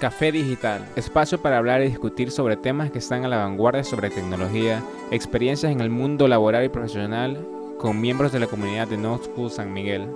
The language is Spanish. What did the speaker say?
Café Digital, espacio para hablar y discutir sobre temas que están a la vanguardia sobre tecnología, experiencias en el mundo laboral y profesional con miembros de la comunidad de No School San Miguel.